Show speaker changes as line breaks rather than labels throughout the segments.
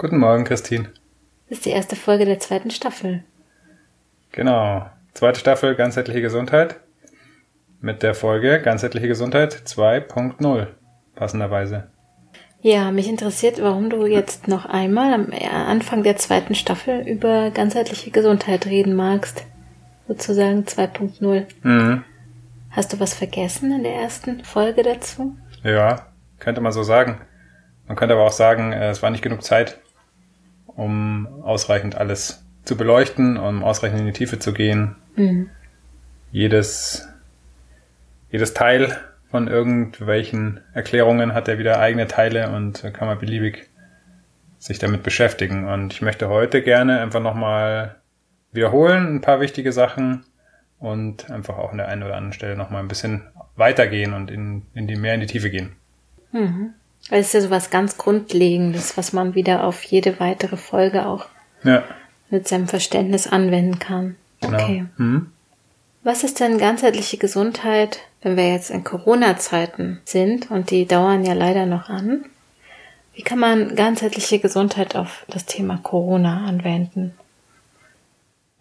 Guten Morgen, Christine.
Das ist die erste Folge der zweiten Staffel.
Genau. Zweite Staffel ganzheitliche Gesundheit mit der Folge ganzheitliche Gesundheit 2.0 passenderweise.
Ja, mich interessiert, warum du jetzt noch einmal am Anfang der zweiten Staffel über ganzheitliche Gesundheit reden magst. Sozusagen 2.0. Mhm. Hast du was vergessen in der ersten Folge dazu?
Ja, könnte man so sagen. Man könnte aber auch sagen, äh, es war nicht genug Zeit um ausreichend alles zu beleuchten, um ausreichend in die Tiefe zu gehen. Mhm. Jedes, jedes Teil von irgendwelchen Erklärungen hat ja wieder eigene Teile und kann man beliebig sich damit beschäftigen. Und ich möchte heute gerne einfach nochmal wiederholen, ein paar wichtige Sachen und einfach auch an der einen oder anderen Stelle nochmal ein bisschen weitergehen und in, in die, mehr in die Tiefe gehen.
Mhm. Weil es ist ja so was ganz Grundlegendes, was man wieder auf jede weitere Folge auch ja. mit seinem Verständnis anwenden kann. Genau. Okay. Hm? Was ist denn ganzheitliche Gesundheit, wenn wir jetzt in Corona-Zeiten sind und die dauern ja leider noch an? Wie kann man ganzheitliche Gesundheit auf das Thema Corona anwenden?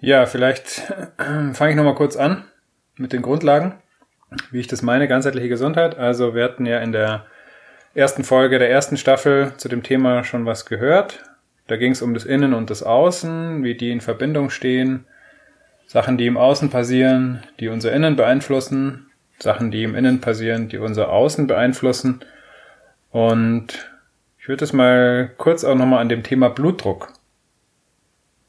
Ja, vielleicht äh, fange ich nochmal kurz an mit den Grundlagen, wie ich das meine, ganzheitliche Gesundheit. Also wir hatten ja in der ersten Folge der ersten Staffel zu dem Thema schon was gehört. Da ging es um das Innen und das Außen, wie die in Verbindung stehen, Sachen, die im Außen passieren, die unser Innen beeinflussen, Sachen, die im Innen passieren, die unser Außen beeinflussen. Und ich würde es mal kurz auch nochmal an dem Thema Blutdruck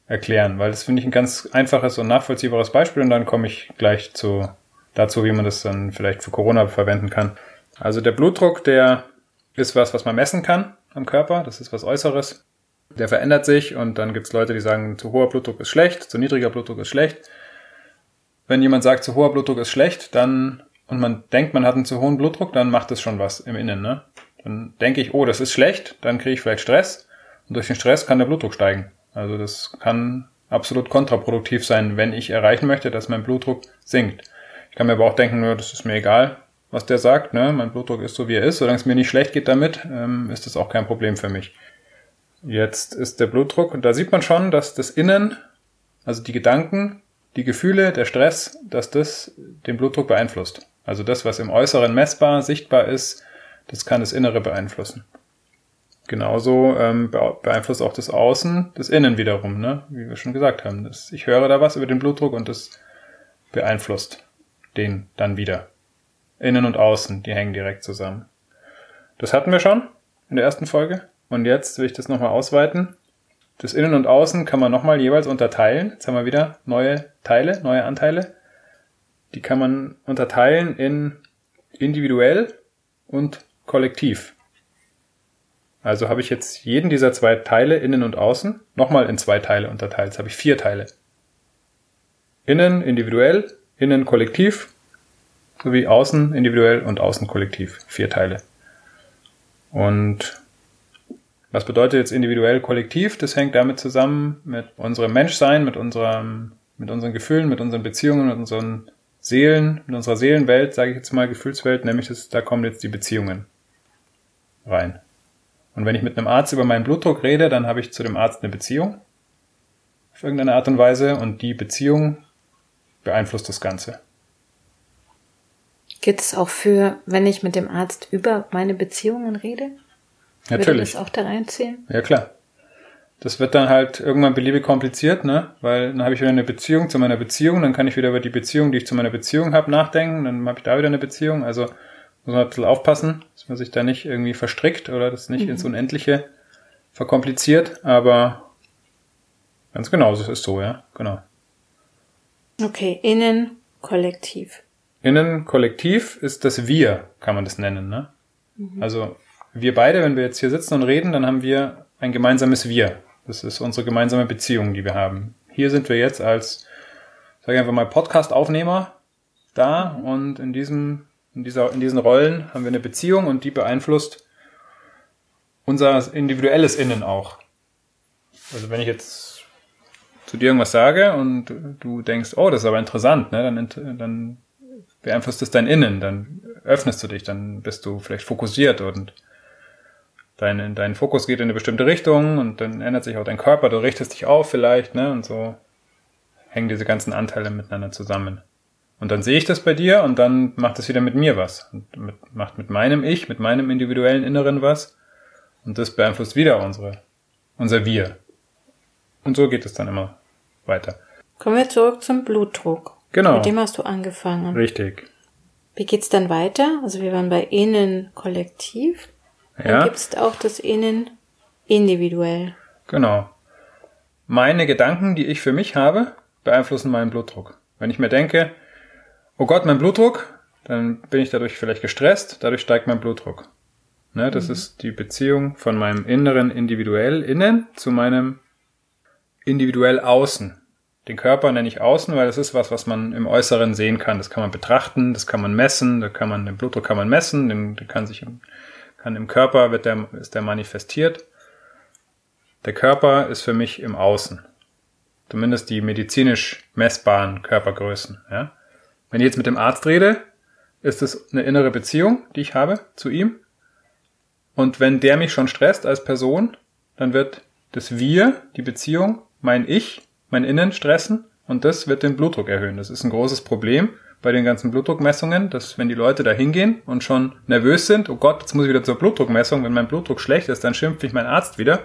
erklären, weil das finde ich ein ganz einfaches und nachvollziehbares Beispiel und dann komme ich gleich zu, dazu, wie man das dann vielleicht für Corona verwenden kann. Also der Blutdruck, der ist was, was man messen kann am Körper. Das ist was Äußeres. Der verändert sich und dann gibt es Leute, die sagen, zu hoher Blutdruck ist schlecht, zu niedriger Blutdruck ist schlecht. Wenn jemand sagt, zu hoher Blutdruck ist schlecht, dann und man denkt, man hat einen zu hohen Blutdruck, dann macht das schon was im Innen. Ne? Dann denke ich, oh, das ist schlecht, dann kriege ich vielleicht Stress und durch den Stress kann der Blutdruck steigen. Also das kann absolut kontraproduktiv sein, wenn ich erreichen möchte, dass mein Blutdruck sinkt. Ich kann mir aber auch denken, das ist mir egal, was der sagt, ne? Mein Blutdruck ist so wie er ist, solange es mir nicht schlecht geht damit, ähm, ist das auch kein Problem für mich. Jetzt ist der Blutdruck, und da sieht man schon, dass das Innen, also die Gedanken, die Gefühle, der Stress, dass das den Blutdruck beeinflusst. Also das, was im Äußeren messbar, sichtbar ist, das kann das Innere beeinflussen. Genauso ähm, beeinflusst auch das Außen das Innen wiederum, ne? wie wir schon gesagt haben. Das, ich höre da was über den Blutdruck und das beeinflusst den dann wieder. Innen und Außen, die hängen direkt zusammen. Das hatten wir schon in der ersten Folge. Und jetzt will ich das nochmal ausweiten. Das Innen und Außen kann man nochmal jeweils unterteilen. Jetzt haben wir wieder neue Teile, neue Anteile. Die kann man unterteilen in individuell und kollektiv. Also habe ich jetzt jeden dieser zwei Teile, innen und außen, nochmal in zwei Teile unterteilt. Jetzt habe ich vier Teile. Innen individuell, innen kollektiv sowie außen individuell und außen kollektiv. Vier Teile. Und was bedeutet jetzt individuell kollektiv? Das hängt damit zusammen mit unserem Menschsein, mit unserem, mit unseren Gefühlen, mit unseren Beziehungen, mit unseren Seelen, mit unserer Seelenwelt, sage ich jetzt mal, Gefühlswelt, nämlich das, da kommen jetzt die Beziehungen rein. Und wenn ich mit einem Arzt über meinen Blutdruck rede, dann habe ich zu dem Arzt eine Beziehung auf irgendeine Art und Weise und die Beziehung beeinflusst das Ganze.
Geht es auch für, wenn ich mit dem Arzt über meine Beziehungen rede?
Natürlich. Würde das
auch da reinzählen?
Ja, klar. Das wird dann halt irgendwann beliebig kompliziert, ne? Weil dann habe ich wieder eine Beziehung zu meiner Beziehung, dann kann ich wieder über die Beziehung, die ich zu meiner Beziehung habe, nachdenken, dann habe ich da wieder eine Beziehung. Also muss man ein bisschen aufpassen, dass man sich da nicht irgendwie verstrickt oder das nicht mhm. ins Unendliche verkompliziert, aber ganz genau, das ist so, ja, genau.
Okay, innen, kollektiv.
Innen Kollektiv ist das Wir, kann man das nennen. Ne? Mhm. Also wir beide, wenn wir jetzt hier sitzen und reden, dann haben wir ein gemeinsames Wir. Das ist unsere gemeinsame Beziehung, die wir haben. Hier sind wir jetzt als, sage ich einfach mal, Podcast-Aufnehmer da und in diesem, in dieser, in diesen Rollen haben wir eine Beziehung und die beeinflusst unser individuelles Innen auch. Also wenn ich jetzt zu dir irgendwas sage und du denkst, oh, das ist aber interessant, ne, dann, dann beeinflusst es dein Innen, dann öffnest du dich, dann bist du vielleicht fokussiert und dein, dein Fokus geht in eine bestimmte Richtung und dann ändert sich auch dein Körper, du richtest dich auf vielleicht, ne, und so hängen diese ganzen Anteile miteinander zusammen. Und dann sehe ich das bei dir und dann macht es wieder mit mir was. Und mit, macht mit meinem Ich, mit meinem individuellen Inneren was. Und das beeinflusst wieder unsere, unser Wir. Und so geht es dann immer weiter.
Kommen wir zurück zum Blutdruck.
Genau.
Mit dem hast du angefangen.
Richtig.
Wie geht's dann weiter? Also wir waren bei innen kollektiv. Dann
Ja.
gibt's auch das innen individuell.
Genau. Meine Gedanken, die ich für mich habe, beeinflussen meinen Blutdruck. Wenn ich mir denke, oh Gott, mein Blutdruck, dann bin ich dadurch vielleicht gestresst, dadurch steigt mein Blutdruck. Ne, das ist die Beziehung von meinem inneren individuell innen zu meinem individuell außen. Den Körper nenne ich außen, weil das ist was, was man im Äußeren sehen kann. Das kann man betrachten, das kann man messen, da kann man, den Blutdruck kann man messen, den, den kann sich im, kann im Körper wird der, ist der manifestiert. Der Körper ist für mich im Außen. Zumindest die medizinisch messbaren Körpergrößen. Ja? Wenn ich jetzt mit dem Arzt rede, ist es eine innere Beziehung, die ich habe zu ihm. Und wenn der mich schon stresst als Person, dann wird das Wir, die Beziehung, mein Ich, mein Innen stressen und das wird den Blutdruck erhöhen. Das ist ein großes Problem bei den ganzen Blutdruckmessungen, dass wenn die Leute da hingehen und schon nervös sind, oh Gott, jetzt muss ich wieder zur Blutdruckmessung, wenn mein Blutdruck schlecht ist, dann schimpft mich mein Arzt wieder,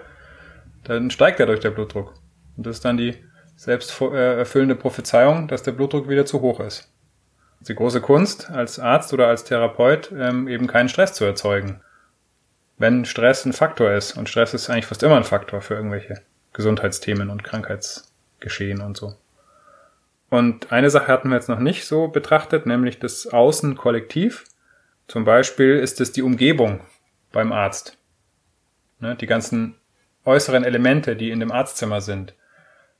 dann steigt dadurch der Blutdruck. Und das ist dann die selbst erfüllende Prophezeiung, dass der Blutdruck wieder zu hoch ist. Die große Kunst, als Arzt oder als Therapeut ähm, eben keinen Stress zu erzeugen. Wenn Stress ein Faktor ist, und Stress ist eigentlich fast immer ein Faktor für irgendwelche Gesundheitsthemen und Krankheitsgeschehen und so. Und eine Sache hatten wir jetzt noch nicht so betrachtet, nämlich das Außenkollektiv. Zum Beispiel ist es die Umgebung beim Arzt. Ne, die ganzen äußeren Elemente, die in dem Arztzimmer sind.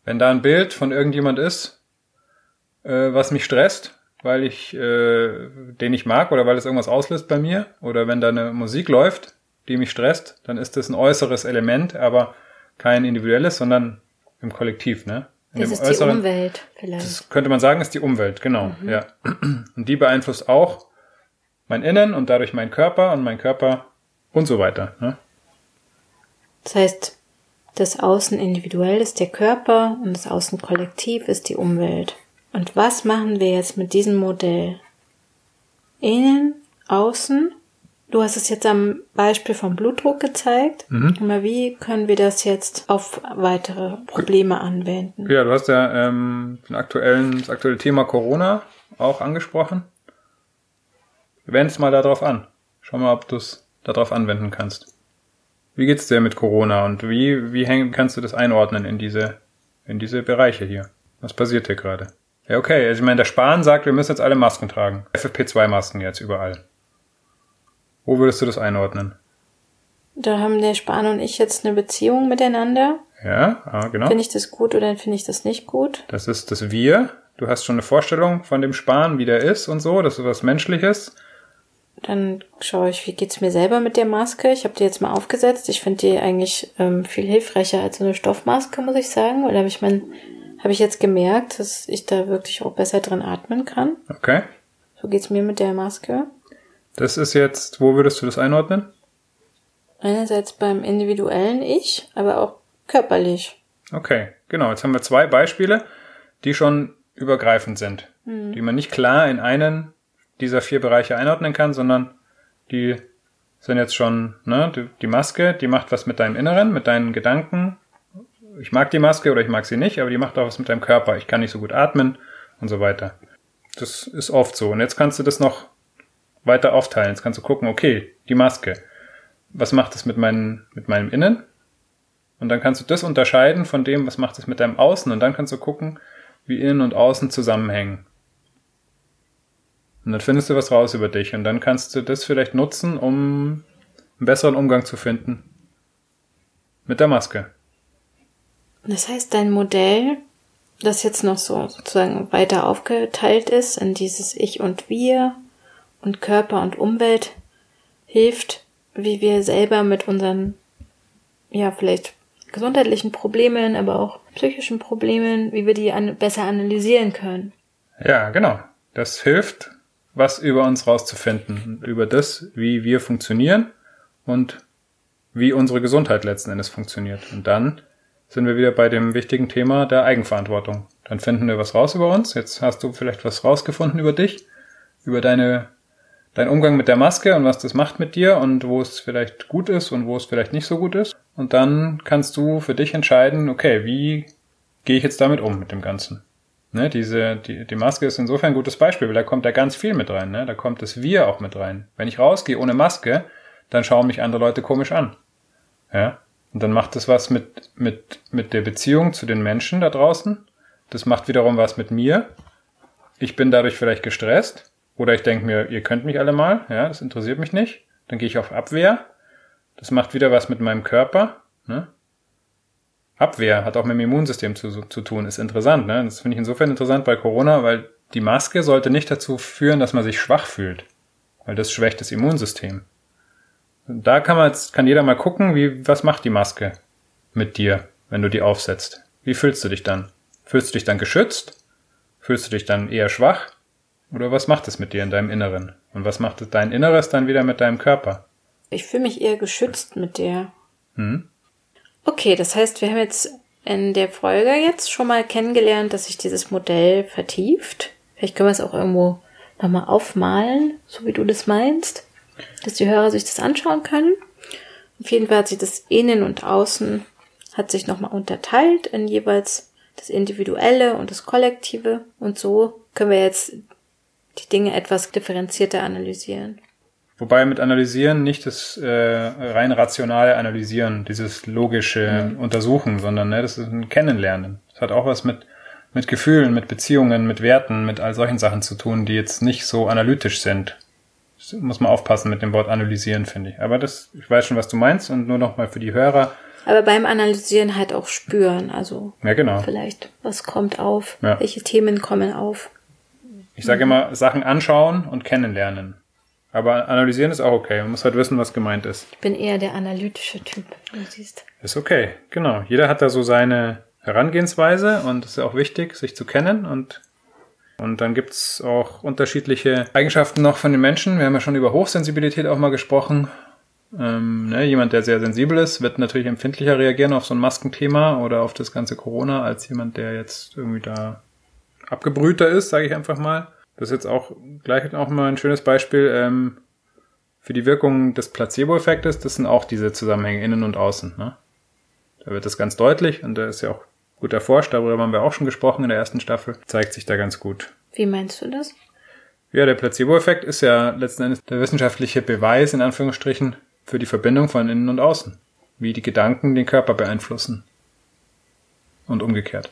Wenn da ein Bild von irgendjemand ist, äh, was mich stresst, weil ich äh, den ich mag oder weil es irgendwas auslöst bei mir, oder wenn da eine Musik läuft, die mich stresst, dann ist das ein äußeres Element, aber kein individuelles, sondern im Kollektiv, ne? In
Das ist die
äußeren-
Umwelt vielleicht.
das könnte man sagen, ist die Umwelt, genau, ja. Und die beeinflusst auch mein Innen und dadurch mein Körper und mein Körper und so weiter. Ne?
Das heißt, das Außen individuell ist der Körper und das Außen kollektiv ist die Umwelt. Und was machen wir jetzt mit diesem Modell? Innen, außen. Du hast es jetzt am Beispiel vom Blutdruck gezeigt. Aber wie können wir das jetzt auf weitere Probleme anwenden?
Ja, du hast ja ähm, den aktuellen, das aktuelle Thema Corona auch angesprochen. Wenden es mal darauf an. Schau mal, ob du es darauf anwenden kannst. Wie geht's dir mit Corona und wie, wie häng, kannst du das einordnen in diese, in diese Bereiche hier? Was passiert hier gerade? Ja, okay. Also ich meine, der Spahn sagt, wir müssen jetzt alle Masken tragen. FFP2-Masken jetzt überall. Wo würdest du das einordnen?
Da haben der Spahn und ich jetzt eine Beziehung miteinander.
Ja, ah, genau.
Finde ich das gut oder finde ich das nicht gut?
Das ist das Wir. Du hast schon eine Vorstellung von dem Spahn, wie der ist und so. Das ist was Menschliches.
Dann schaue ich, wie geht's mir selber mit der Maske. Ich habe die jetzt mal aufgesetzt. Ich finde die eigentlich ähm, viel hilfreicher als so eine Stoffmaske, muss ich sagen. Weil habe ich mein, habe ich jetzt gemerkt, dass ich da wirklich auch besser drin atmen kann.
Okay.
So geht's mir mit der Maske.
Das ist jetzt, wo würdest du das einordnen?
Einerseits beim individuellen Ich, aber auch körperlich.
Okay, genau. Jetzt haben wir zwei Beispiele, die schon übergreifend sind, die man nicht klar in einen dieser vier Bereiche einordnen kann, sondern die sind jetzt schon, ne, die, die Maske, die macht was mit deinem Inneren, mit deinen Gedanken. Ich mag die Maske oder ich mag sie nicht, aber die macht auch was mit deinem Körper. Ich kann nicht so gut atmen und so weiter. Das ist oft so. Und jetzt kannst du das noch weiter aufteilen. Jetzt kannst du gucken, okay, die Maske. Was macht es mit, meinen, mit meinem Innen? Und dann kannst du das unterscheiden von dem, was macht es mit deinem Außen. Und dann kannst du gucken, wie Innen und Außen zusammenhängen. Und dann findest du was raus über dich. Und dann kannst du das vielleicht nutzen, um einen besseren Umgang zu finden mit der Maske.
Das heißt, dein Modell, das jetzt noch so sozusagen weiter aufgeteilt ist in dieses Ich und Wir und Körper und Umwelt, hilft, wie wir selber mit unseren, ja, vielleicht gesundheitlichen Problemen, aber auch psychischen Problemen, wie wir die an, besser analysieren können.
Ja, genau. Das hilft, was über uns rauszufinden, über das, wie wir funktionieren und wie unsere Gesundheit letzten Endes funktioniert. Und dann sind wir wieder bei dem wichtigen Thema der Eigenverantwortung. Dann finden wir was raus über uns. Jetzt hast du vielleicht was rausgefunden über dich, über deine, dein Umgang mit der Maske und was das macht mit dir und wo es vielleicht gut ist und wo es vielleicht nicht so gut ist. Und dann kannst du für dich entscheiden, okay, wie gehe ich jetzt damit um mit dem Ganzen? Ne, diese, die, die Maske ist insofern ein gutes Beispiel, weil da kommt ja ganz viel mit rein. Ne? Da kommt das Wir auch mit rein. Wenn ich rausgehe ohne Maske, dann schauen mich andere Leute komisch an. Ja? Und dann macht das was mit, mit, mit der Beziehung zu den Menschen da draußen. Das macht wiederum was mit mir. Ich bin dadurch vielleicht gestresst. Oder ich denke mir, ihr könnt mich alle mal. Ja, das interessiert mich nicht. Dann gehe ich auf Abwehr. Das macht wieder was mit meinem Körper. Ne? Abwehr hat auch mit dem Immunsystem zu, zu tun. Ist interessant. Ne? Das finde ich insofern interessant bei Corona, weil die Maske sollte nicht dazu führen, dass man sich schwach fühlt. Weil das schwächt das Immunsystem. Da kann man jetzt, kann jeder mal gucken, wie, was macht die Maske mit dir, wenn du die aufsetzt? Wie fühlst du dich dann? Fühlst du dich dann geschützt? Fühlst du dich dann eher schwach? Oder was macht es mit dir in deinem Inneren? Und was macht dein Inneres dann wieder mit deinem Körper?
Ich fühle mich eher geschützt mit der. Hm? Okay, das heißt, wir haben jetzt in der Folge jetzt schon mal kennengelernt, dass sich dieses Modell vertieft. Vielleicht können wir es auch irgendwo nochmal aufmalen, so wie du das meinst dass die Hörer sich das anschauen können. Auf jeden Fall hat sich das Innen und Außen hat sich nochmal unterteilt in jeweils das Individuelle und das Kollektive. Und so können wir jetzt die Dinge etwas differenzierter analysieren.
Wobei mit Analysieren nicht das äh, rein rationale Analysieren, dieses logische mhm. Untersuchen, sondern ne, das ist ein Kennenlernen. Das hat auch was mit, mit Gefühlen, mit Beziehungen, mit Werten, mit all solchen Sachen zu tun, die jetzt nicht so analytisch sind muss man aufpassen mit dem Wort analysieren, finde ich. Aber das, ich weiß schon, was du meinst und nur noch mal für die Hörer.
Aber beim Analysieren halt auch spüren, also.
Ja, genau.
Vielleicht, was kommt auf, ja. welche Themen kommen auf.
Ich sage immer, Sachen anschauen und kennenlernen. Aber analysieren ist auch okay. Man muss halt wissen, was gemeint ist.
Ich bin eher der analytische Typ, wie du siehst.
Ist okay, genau. Jeder hat da so seine Herangehensweise und es ist auch wichtig, sich zu kennen und und dann gibt's auch unterschiedliche Eigenschaften noch von den Menschen. Wir haben ja schon über Hochsensibilität auch mal gesprochen. Ähm, ne, jemand, der sehr sensibel ist, wird natürlich empfindlicher reagieren auf so ein Maskenthema oder auf das ganze Corona als jemand, der jetzt irgendwie da abgebrühter ist, sage ich einfach mal. Das ist jetzt auch gleich auch mal ein schönes Beispiel ähm, für die Wirkung des Placebo-Effektes. Das sind auch diese Zusammenhänge innen und außen. Ne? Da wird das ganz deutlich und da ist ja auch gut erforscht, darüber haben wir auch schon gesprochen in der ersten Staffel, zeigt sich da ganz gut.
Wie meinst du das?
Ja, der Placebo-Effekt ist ja letzten Endes der wissenschaftliche Beweis in Anführungsstrichen für die Verbindung von innen und außen, wie die Gedanken den Körper beeinflussen und umgekehrt.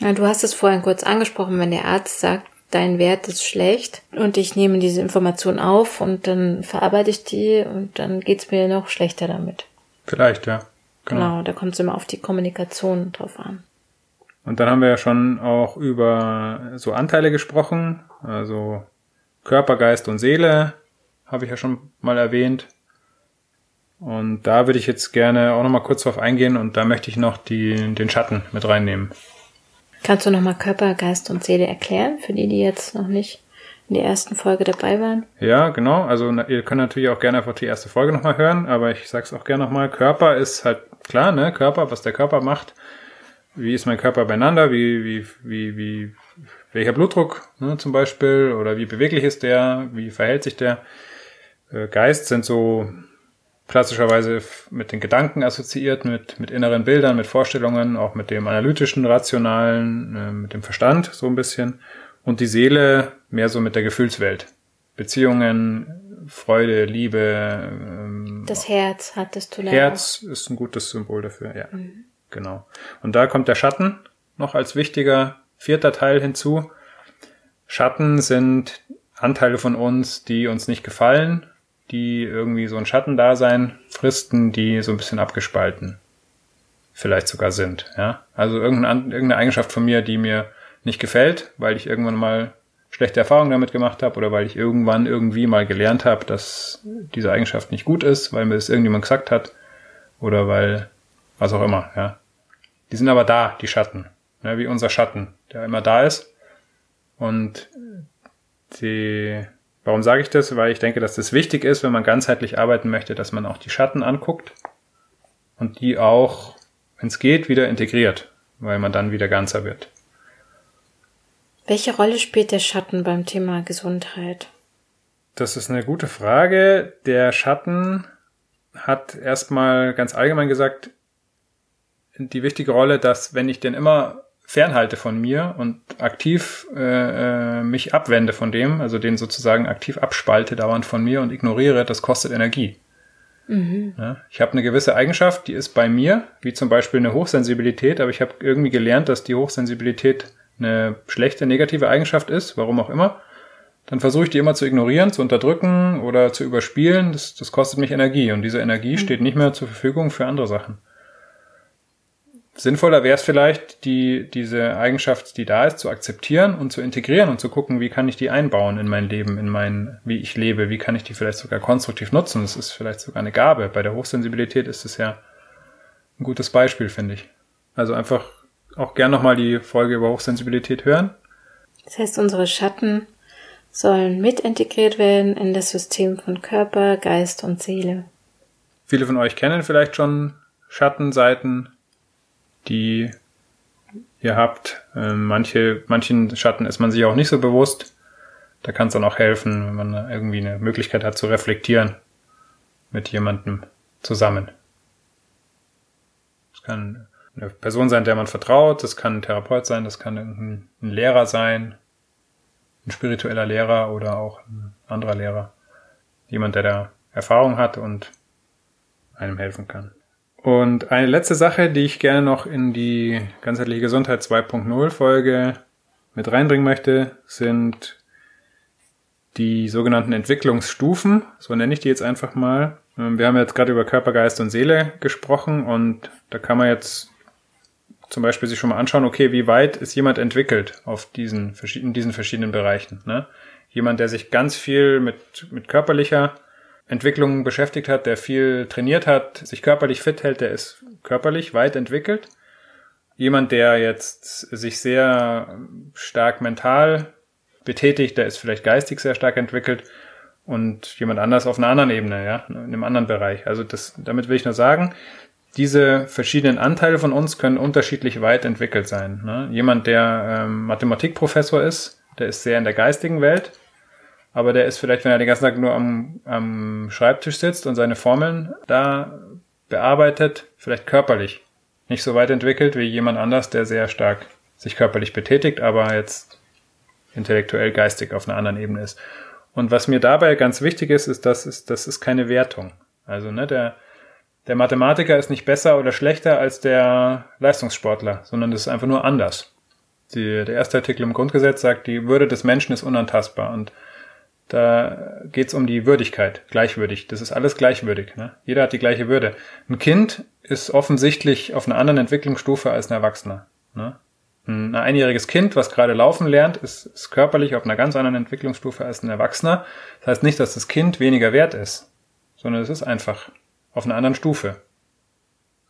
Ja, du hast es vorhin kurz angesprochen, wenn der Arzt sagt, dein Wert ist schlecht und ich nehme diese Information auf und dann verarbeite ich die und dann geht's mir noch schlechter damit.
Vielleicht, ja.
Genau, genau da kommt es immer auf die Kommunikation drauf an.
Und dann haben wir ja schon auch über so Anteile gesprochen, also Körper, Geist und Seele, habe ich ja schon mal erwähnt. Und da würde ich jetzt gerne auch nochmal kurz drauf eingehen und da möchte ich noch die, den Schatten mit reinnehmen.
Kannst du nochmal Körper, Geist und Seele erklären, für die, die jetzt noch nicht in der ersten Folge dabei waren.
Ja, genau. Also ihr könnt natürlich auch gerne einfach die erste Folge nochmal hören, aber ich sag's auch gerne nochmal. Körper ist halt klar, ne? Körper, was der Körper macht. Wie ist mein Körper beieinander? Wie, wie, wie, wie, welcher Blutdruck, ne, zum Beispiel? Oder wie beweglich ist der? Wie verhält sich der? Äh, Geist sind so klassischerweise mit den Gedanken assoziiert, mit, mit inneren Bildern, mit Vorstellungen, auch mit dem analytischen, rationalen, äh, mit dem Verstand so ein bisschen und die Seele mehr so mit der Gefühlswelt. Beziehungen, Freude, Liebe.
Ähm, das Herz hattest du
leider. Herz ist ein gutes Symbol dafür, ja. Mhm. Genau. Und da kommt der Schatten noch als wichtiger vierter Teil hinzu. Schatten sind Anteile von uns, die uns nicht gefallen, die irgendwie so ein Schattendasein fristen, die so ein bisschen abgespalten vielleicht sogar sind. Ja? Also irgendeine, Eigenschaft von mir, die mir nicht gefällt, weil ich irgendwann mal schlechte Erfahrungen damit gemacht habe oder weil ich irgendwann irgendwie mal gelernt habe, dass diese Eigenschaft nicht gut ist, weil mir das irgendjemand gesagt hat oder weil was auch immer. Ja? Die sind aber da, die Schatten, ne? wie unser Schatten, der immer da ist. Und die, warum sage ich das? Weil ich denke, dass das wichtig ist, wenn man ganzheitlich arbeiten möchte, dass man auch die Schatten anguckt und die auch, wenn es geht, wieder integriert, weil man dann wieder ganzer wird.
Welche Rolle spielt der Schatten beim Thema Gesundheit?
Das ist eine gute Frage. Der Schatten hat erstmal ganz allgemein gesagt die wichtige Rolle, dass wenn ich den immer fernhalte von mir und aktiv äh, äh, mich abwende von dem, also den sozusagen aktiv abspalte dauernd von mir und ignoriere, das kostet Energie. Mhm. Ja, ich habe eine gewisse Eigenschaft, die ist bei mir, wie zum Beispiel eine Hochsensibilität, aber ich habe irgendwie gelernt, dass die Hochsensibilität eine schlechte, negative Eigenschaft ist, warum auch immer. Dann versuche ich die immer zu ignorieren, zu unterdrücken oder zu überspielen. Das, das kostet mich Energie und diese Energie mhm. steht nicht mehr zur Verfügung für andere Sachen. Sinnvoller wäre es vielleicht, die, diese Eigenschaft, die da ist, zu akzeptieren und zu integrieren und zu gucken, wie kann ich die einbauen in mein Leben, in mein, wie ich lebe, wie kann ich die vielleicht sogar konstruktiv nutzen. Das ist vielleicht sogar eine Gabe. Bei der Hochsensibilität ist es ja ein gutes Beispiel, finde ich. Also einfach auch gern nochmal die Folge über Hochsensibilität hören.
Das heißt, unsere Schatten sollen mit integriert werden in das System von Körper, Geist und Seele.
Viele von euch kennen vielleicht schon Schattenseiten die ihr habt. Ähm, manche, manchen Schatten ist man sich auch nicht so bewusst. Da kann es dann auch helfen, wenn man irgendwie eine Möglichkeit hat zu reflektieren mit jemandem zusammen. Es kann eine Person sein, der man vertraut, das kann ein Therapeut sein, das kann ein, ein Lehrer sein, ein spiritueller Lehrer oder auch ein anderer Lehrer. Jemand, der da Erfahrung hat und einem helfen kann. Und eine letzte Sache, die ich gerne noch in die ganzheitliche Gesundheit 2.0 Folge mit reinbringen möchte, sind die sogenannten Entwicklungsstufen. So nenne ich die jetzt einfach mal. Ähm, wir haben jetzt gerade über Körper, Geist und Seele gesprochen und da kann man jetzt zum Beispiel sich schon mal anschauen, okay, wie weit ist jemand entwickelt auf diesen, in diesen verschiedenen Bereichen. Ne? Jemand, der sich ganz viel mit, mit körperlicher Entwicklung beschäftigt hat, der viel trainiert hat, sich körperlich fit hält, der ist körperlich weit entwickelt. Jemand, der jetzt sich sehr stark mental betätigt, der ist vielleicht geistig sehr stark entwickelt und jemand anders auf einer anderen Ebene, ja, in einem anderen Bereich. Also das, damit will ich nur sagen, diese verschiedenen Anteile von uns können unterschiedlich weit entwickelt sein. Ne? Jemand, der ähm, Mathematikprofessor ist, der ist sehr in der geistigen Welt aber der ist vielleicht, wenn er den ganzen Tag nur am, am Schreibtisch sitzt und seine Formeln da bearbeitet, vielleicht körperlich nicht so weit entwickelt wie jemand anders, der sehr stark sich körperlich betätigt, aber jetzt intellektuell geistig auf einer anderen Ebene ist. Und was mir dabei ganz wichtig ist, ist, dass es, das ist keine Wertung. Also, ne, der, der Mathematiker ist nicht besser oder schlechter als der Leistungssportler, sondern das ist einfach nur anders. Die, der erste Artikel im Grundgesetz sagt, die Würde des Menschen ist unantastbar und da geht's um die Würdigkeit, gleichwürdig. Das ist alles gleichwürdig. Ne? Jeder hat die gleiche Würde. Ein Kind ist offensichtlich auf einer anderen Entwicklungsstufe als ein Erwachsener. Ne? Ein einjähriges Kind, was gerade laufen lernt, ist, ist körperlich auf einer ganz anderen Entwicklungsstufe als ein Erwachsener. Das heißt nicht, dass das Kind weniger wert ist, sondern es ist einfach auf einer anderen Stufe.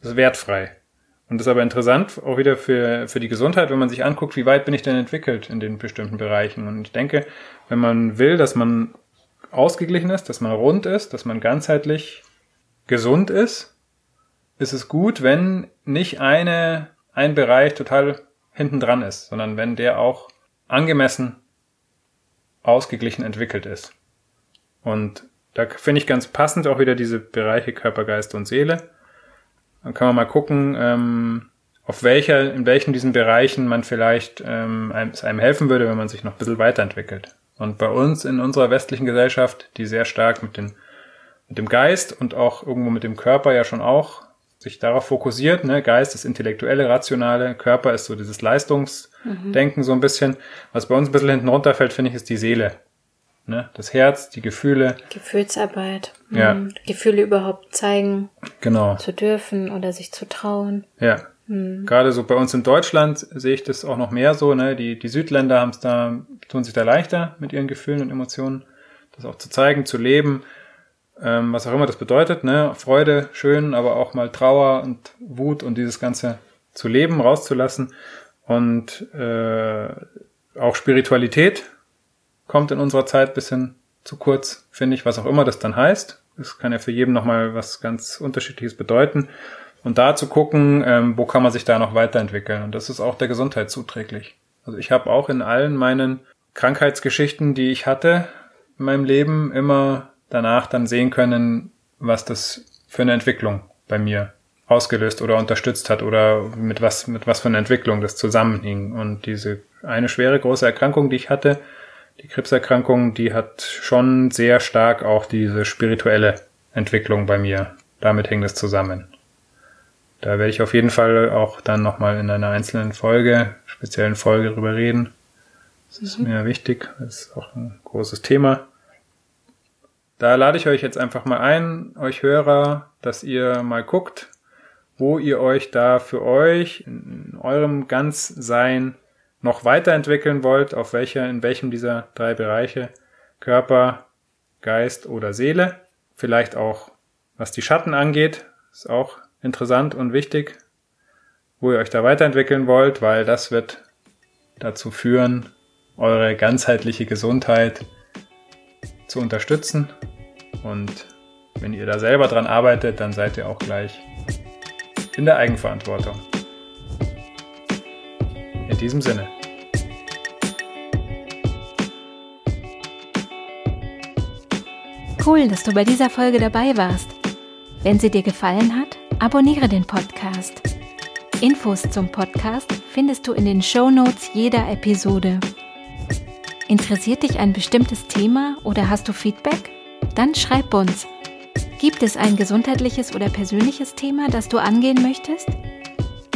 Es ist wertfrei. Und das ist aber interessant, auch wieder für, für die Gesundheit, wenn man sich anguckt, wie weit bin ich denn entwickelt in den bestimmten Bereichen. Und ich denke, wenn man will, dass man ausgeglichen ist, dass man rund ist, dass man ganzheitlich gesund ist, ist es gut, wenn nicht eine, ein Bereich total hinten dran ist, sondern wenn der auch angemessen ausgeglichen entwickelt ist. Und da finde ich ganz passend auch wieder diese Bereiche Körper, Geist und Seele dann kann man mal gucken, ähm, auf welcher, in welchen diesen Bereichen man vielleicht ähm, einem, es einem helfen würde, wenn man sich noch ein bisschen weiterentwickelt. Und bei uns in unserer westlichen Gesellschaft, die sehr stark mit, den, mit dem Geist und auch irgendwo mit dem Körper ja schon auch sich darauf fokussiert, ne? Geist ist intellektuelle, rationale, Körper ist so dieses Leistungsdenken mhm. so ein bisschen. Was bei uns ein bisschen hinten runterfällt, finde ich, ist die Seele. Ne? Das Herz, die Gefühle.
Gefühlsarbeit.
Ja.
Mhm. Gefühle überhaupt zeigen
Genau.
zu dürfen oder sich zu trauen.
Ja.
Mhm.
Gerade so bei uns in Deutschland sehe ich das auch noch mehr so. Ne? Die, die Südländer haben es da, tun sich da leichter mit ihren Gefühlen und Emotionen, das auch zu zeigen, zu leben, ähm, was auch immer das bedeutet. Ne? Freude, schön, aber auch mal Trauer und Wut und dieses Ganze zu leben, rauszulassen. Und äh, auch Spiritualität kommt in unserer Zeit bisschen zu kurz, finde ich, was auch immer das dann heißt. Das kann ja für jeden nochmal was ganz Unterschiedliches bedeuten. Und da zu gucken, ähm, wo kann man sich da noch weiterentwickeln. Und das ist auch der Gesundheit zuträglich. Also ich habe auch in allen meinen Krankheitsgeschichten, die ich hatte in meinem Leben, immer danach dann sehen können, was das für eine Entwicklung bei mir ausgelöst oder unterstützt hat oder mit was, mit was für einer Entwicklung das zusammenhing. Und diese eine schwere große Erkrankung, die ich hatte, die Krebserkrankung, die hat schon sehr stark auch diese spirituelle Entwicklung bei mir. Damit hängt es zusammen. Da werde ich auf jeden Fall auch dann nochmal in einer einzelnen Folge, speziellen Folge drüber reden. Das ist mir wichtig. Das ist auch ein großes Thema. Da lade ich euch jetzt einfach mal ein, euch Hörer, dass ihr mal guckt, wo ihr euch da für euch in eurem Ganzsein noch weiterentwickeln wollt, auf welcher, in welchem dieser drei Bereiche Körper, Geist oder Seele. Vielleicht auch, was die Schatten angeht, ist auch interessant und wichtig, wo ihr euch da weiterentwickeln wollt, weil das wird dazu führen, eure ganzheitliche Gesundheit zu unterstützen. Und wenn ihr da selber dran arbeitet, dann seid ihr auch gleich in der Eigenverantwortung. Diesem Sinne.
Cool, dass du bei dieser Folge dabei warst. Wenn sie dir gefallen hat, abonniere den Podcast. Infos zum Podcast findest du in den Show Notes jeder Episode. Interessiert dich ein bestimmtes Thema oder hast du Feedback? Dann schreib uns. Gibt es ein gesundheitliches oder persönliches Thema, das du angehen möchtest?